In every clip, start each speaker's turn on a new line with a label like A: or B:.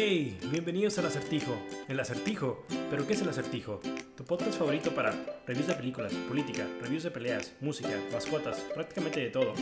A: Hey, bienvenidos al acertijo. El acertijo. ¿Pero qué es el acertijo? Tu podcast favorito para reviews de películas, política, reviews de peleas, música, mascotas, prácticamente de todo.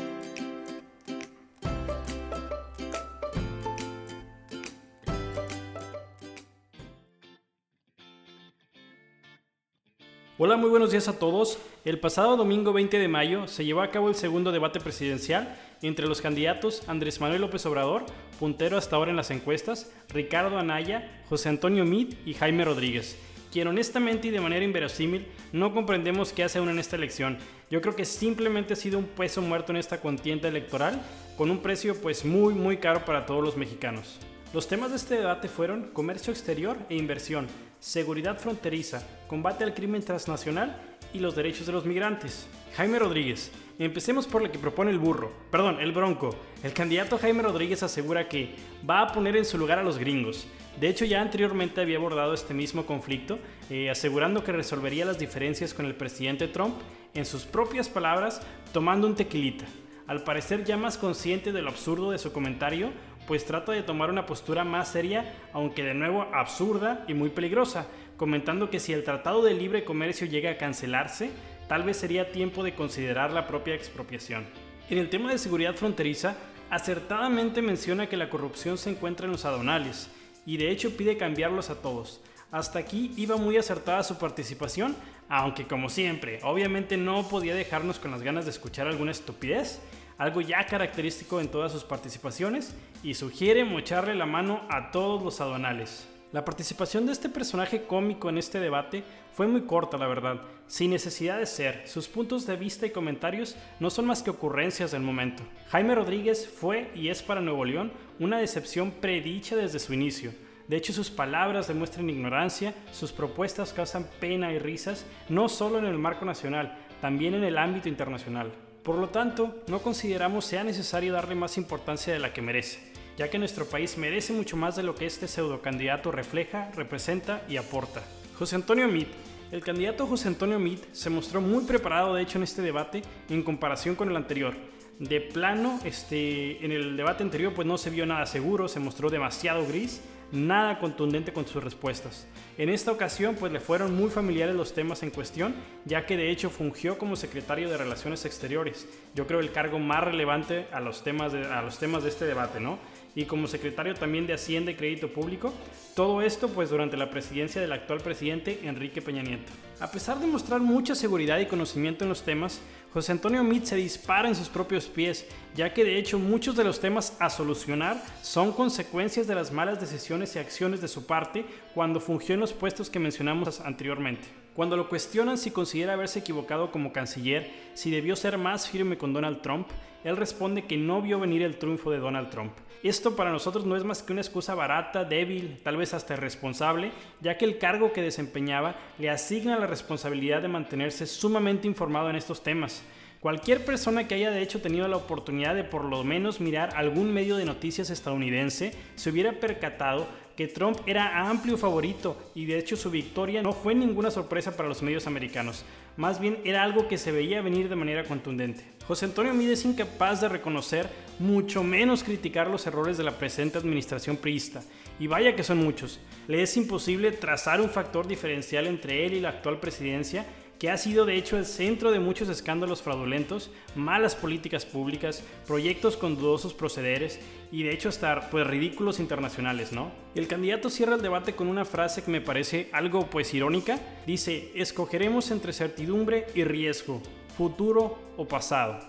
A: Hola, muy buenos días a todos. El pasado domingo 20 de mayo se llevó a cabo el segundo debate presidencial entre los candidatos Andrés Manuel López Obrador, puntero hasta ahora en las encuestas, Ricardo Anaya, José Antonio Mid y Jaime Rodríguez, quien honestamente y de manera inverosímil no comprendemos qué hace uno en esta elección. Yo creo que simplemente ha sido un peso muerto en esta contienda electoral, con un precio pues muy muy caro para todos los mexicanos. Los temas de este debate fueron comercio exterior e inversión, seguridad fronteriza, combate al crimen transnacional y los derechos de los migrantes. Jaime Rodríguez. Empecemos por lo que propone el burro, perdón, el bronco. El candidato Jaime Rodríguez asegura que va a poner en su lugar a los gringos. De hecho, ya anteriormente había abordado este mismo conflicto, eh, asegurando que resolvería las diferencias con el presidente Trump, en sus propias palabras, tomando un tequilita. Al parecer ya más consciente de lo absurdo de su comentario, pues trata de tomar una postura más seria, aunque de nuevo absurda y muy peligrosa, comentando que si el Tratado de Libre Comercio llega a cancelarse, tal vez sería tiempo de considerar la propia expropiación. En el tema de seguridad fronteriza, acertadamente menciona que la corrupción se encuentra en los aduanales, y de hecho pide cambiarlos a todos. Hasta aquí iba muy acertada su participación, aunque como siempre, obviamente no podía dejarnos con las ganas de escuchar alguna estupidez, algo ya característico en todas sus participaciones, y sugiere mocharle la mano a todos los aduanales. La participación de este personaje cómico en este debate fue muy corta, la verdad, sin necesidad de ser. Sus puntos de vista y comentarios no son más que ocurrencias del momento. Jaime Rodríguez fue y es para Nuevo León una decepción predicha desde su inicio. De hecho, sus palabras demuestran ignorancia, sus propuestas causan pena y risas, no solo en el marco nacional, también en el ámbito internacional. Por lo tanto, no consideramos sea necesario darle más importancia de la que merece, ya que nuestro país merece mucho más de lo que este pseudo candidato refleja, representa y aporta. José Antonio Meade. El candidato José Antonio Meade se mostró muy preparado de hecho en este debate en comparación con el anterior. De plano, este, en el debate anterior pues no se vio nada seguro, se mostró demasiado gris nada contundente con sus respuestas. En esta ocasión, pues le fueron muy familiares los temas en cuestión, ya que de hecho fungió como secretario de Relaciones Exteriores. Yo creo el cargo más relevante a los temas de, a los temas de este debate, ¿no? Y como secretario también de Hacienda y Crédito Público, todo esto pues durante la presidencia del actual presidente Enrique Peña Nieto. A pesar de mostrar mucha seguridad y conocimiento en los temas, José Antonio Meade se dispara en sus propios pies, ya que de hecho muchos de los temas a solucionar son consecuencias de las malas decisiones y acciones de su parte cuando fungió en los puestos que mencionamos anteriormente. Cuando lo cuestionan si considera haberse equivocado como canciller, si debió ser más firme con Donald Trump, él responde que no vio venir el triunfo de Donald Trump. Esto para nosotros no es más que una excusa barata, débil, tal vez hasta irresponsable, ya que el cargo que desempeñaba le asigna la responsabilidad de mantenerse sumamente informado en estos temas. Cualquier persona que haya de hecho tenido la oportunidad de por lo menos mirar algún medio de noticias estadounidense se hubiera percatado que Trump era amplio favorito y de hecho su victoria no fue ninguna sorpresa para los medios americanos, más bien era algo que se veía venir de manera contundente. José Antonio Mide es incapaz de reconocer, mucho menos criticar los errores de la presente administración priista, y vaya que son muchos. Le es imposible trazar un factor diferencial entre él y la actual presidencia que ha sido de hecho el centro de muchos escándalos fraudulentos, malas políticas públicas, proyectos con dudosos procederes y de hecho hasta pues ridículos internacionales, ¿no? El candidato cierra el debate con una frase que me parece algo pues irónica. Dice, escogeremos entre certidumbre y riesgo, futuro o pasado.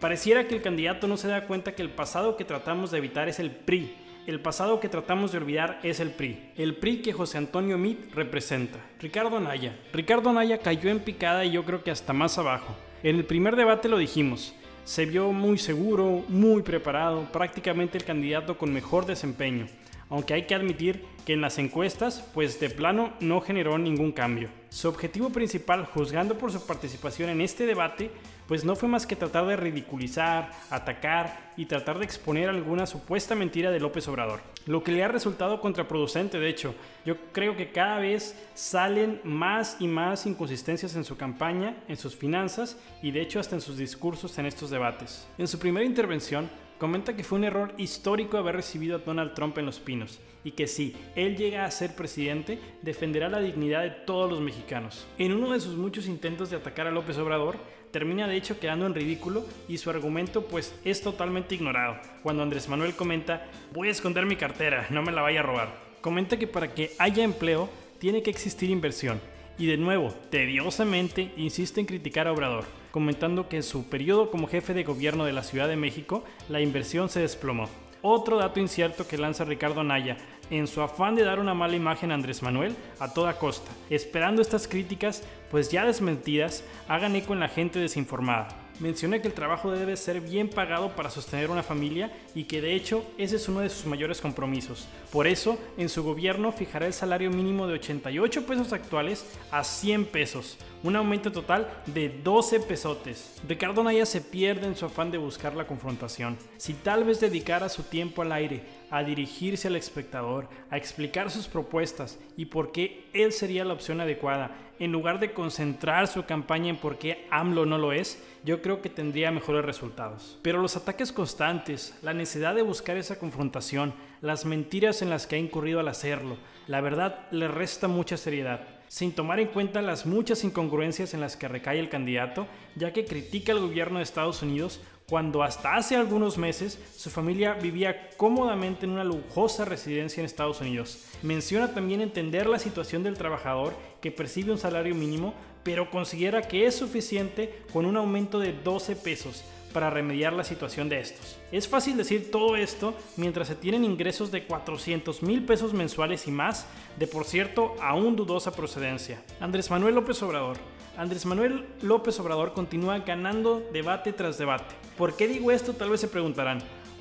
A: Pareciera que el candidato no se da cuenta que el pasado que tratamos de evitar es el PRI, el pasado que tratamos de olvidar es el PRI, el PRI que José Antonio Mit representa. Ricardo Anaya. Ricardo Anaya cayó en picada y yo creo que hasta más abajo. En el primer debate lo dijimos, se vio muy seguro, muy preparado, prácticamente el candidato con mejor desempeño aunque hay que admitir que en las encuestas, pues de plano no generó ningún cambio. Su objetivo principal, juzgando por su participación en este debate, pues no fue más que tratar de ridiculizar, atacar y tratar de exponer alguna supuesta mentira de López Obrador. Lo que le ha resultado contraproducente, de hecho. Yo creo que cada vez salen más y más inconsistencias en su campaña, en sus finanzas y de hecho hasta en sus discursos en estos debates. En su primera intervención, comenta que fue un error histórico haber recibido a Donald Trump en Los Pinos y que si él llega a ser presidente, defenderá la dignidad de todos los mexicanos. En uno de sus muchos intentos de atacar a López Obrador, termina de hecho quedando en ridículo y su argumento pues es totalmente ignorado. Cuando Andrés Manuel comenta, voy a esconder mi cartera, no me la vaya a robar. Comenta que para que haya empleo tiene que existir inversión. Y de nuevo, tediosamente, insiste en criticar a Obrador, comentando que en su periodo como jefe de gobierno de la Ciudad de México, la inversión se desplomó. Otro dato incierto que lanza Ricardo Anaya, en su afán de dar una mala imagen a Andrés Manuel a toda costa, esperando estas críticas, pues ya desmentidas, hagan eco en la gente desinformada. Menciona que el trabajo debe ser bien pagado para sostener una familia y que de hecho ese es uno de sus mayores compromisos. Por eso, en su gobierno fijará el salario mínimo de 88 pesos actuales a 100 pesos, un aumento total de 12 pesotes. Ricardo Naya se pierde en su afán de buscar la confrontación. Si tal vez dedicara su tiempo al aire, a dirigirse al espectador, a explicar sus propuestas y por qué él sería la opción adecuada, en lugar de concentrar su campaña en por qué AMLO no lo es, yo creo que tendría mejores resultados. Pero los ataques constantes, la necesidad de buscar esa confrontación, las mentiras en las que ha incurrido al hacerlo, la verdad le resta mucha seriedad sin tomar en cuenta las muchas incongruencias en las que recae el candidato, ya que critica al gobierno de Estados Unidos cuando hasta hace algunos meses su familia vivía cómodamente en una lujosa residencia en Estados Unidos. Menciona también entender la situación del trabajador que percibe un salario mínimo, pero considera que es suficiente con un aumento de 12 pesos para remediar la situación de estos. Es fácil decir todo esto mientras se tienen ingresos de 400 mil pesos mensuales y más, de por cierto aún dudosa procedencia. Andrés Manuel López Obrador. Andrés Manuel López Obrador continúa ganando debate tras debate. ¿Por qué digo esto? Tal vez se preguntarán.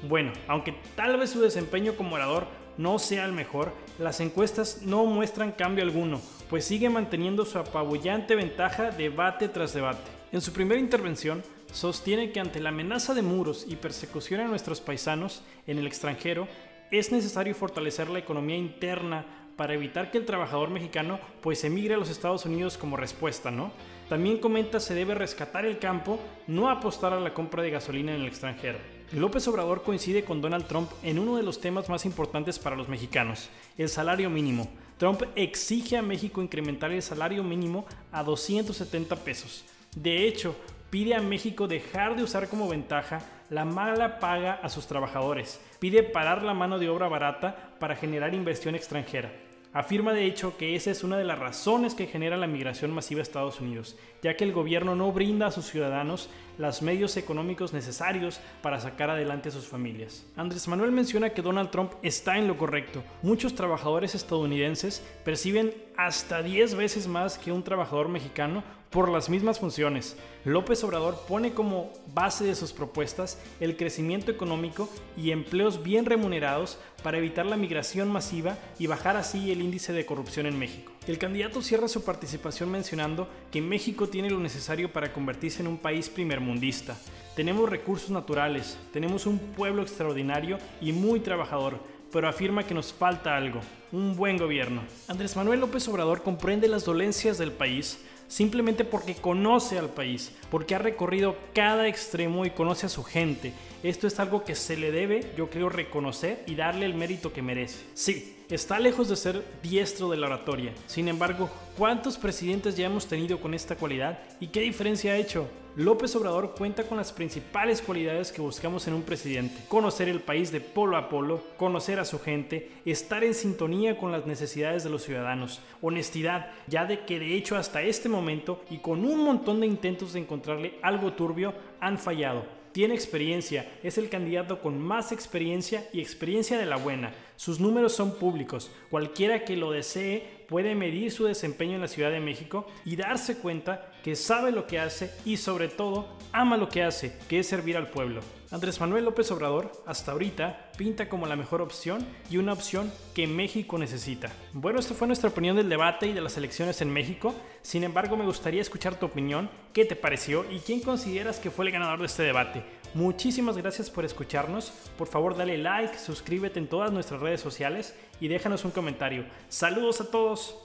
A: Bueno, aunque tal vez su desempeño como orador no sea el mejor, las encuestas no muestran cambio alguno, pues sigue manteniendo su apabullante ventaja debate tras debate. En su primera intervención, sostiene que ante la amenaza de muros y persecución a nuestros paisanos en el extranjero, es necesario fortalecer la economía interna para evitar que el trabajador mexicano pues emigre a los Estados Unidos como respuesta, ¿no? También comenta se debe rescatar el campo, no apostar a la compra de gasolina en el extranjero. López Obrador coincide con Donald Trump en uno de los temas más importantes para los mexicanos, el salario mínimo. Trump exige a México incrementar el salario mínimo a 270 pesos. De hecho, pide a México dejar de usar como ventaja la mala paga a sus trabajadores, pide parar la mano de obra barata para generar inversión extranjera. Afirma de hecho que esa es una de las razones que genera la migración masiva a Estados Unidos, ya que el gobierno no brinda a sus ciudadanos los medios económicos necesarios para sacar adelante a sus familias. Andrés Manuel menciona que Donald Trump está en lo correcto. Muchos trabajadores estadounidenses perciben hasta 10 veces más que un trabajador mexicano por las mismas funciones. López Obrador pone como base de sus propuestas el crecimiento económico y empleos bien remunerados para evitar la migración masiva y bajar así el índice de corrupción en México. El candidato cierra su participación mencionando que México tiene lo necesario para convertirse en un país primermundista. Tenemos recursos naturales, tenemos un pueblo extraordinario y muy trabajador, pero afirma que nos falta algo, un buen gobierno. Andrés Manuel López Obrador comprende las dolencias del país simplemente porque conoce al país, porque ha recorrido cada extremo y conoce a su gente. Esto es algo que se le debe, yo creo, reconocer y darle el mérito que merece. Sí, Está lejos de ser diestro de la oratoria. Sin embargo, ¿cuántos presidentes ya hemos tenido con esta cualidad y qué diferencia ha hecho? López Obrador cuenta con las principales cualidades que buscamos en un presidente. Conocer el país de polo a polo, conocer a su gente, estar en sintonía con las necesidades de los ciudadanos, honestidad, ya de que de hecho hasta este momento y con un montón de intentos de encontrarle algo turbio, han fallado tiene experiencia, es el candidato con más experiencia y experiencia de la buena. Sus números son públicos. Cualquiera que lo desee puede medir su desempeño en la Ciudad de México y darse cuenta que sabe lo que hace y sobre todo ama lo que hace, que es servir al pueblo. Andrés Manuel López Obrador, hasta ahorita, pinta como la mejor opción y una opción que México necesita. Bueno, esta fue nuestra opinión del debate y de las elecciones en México. Sin embargo, me gustaría escuchar tu opinión, qué te pareció y quién consideras que fue el ganador de este debate. Muchísimas gracias por escucharnos. Por favor, dale like, suscríbete en todas nuestras redes sociales y déjanos un comentario. Saludos a todos.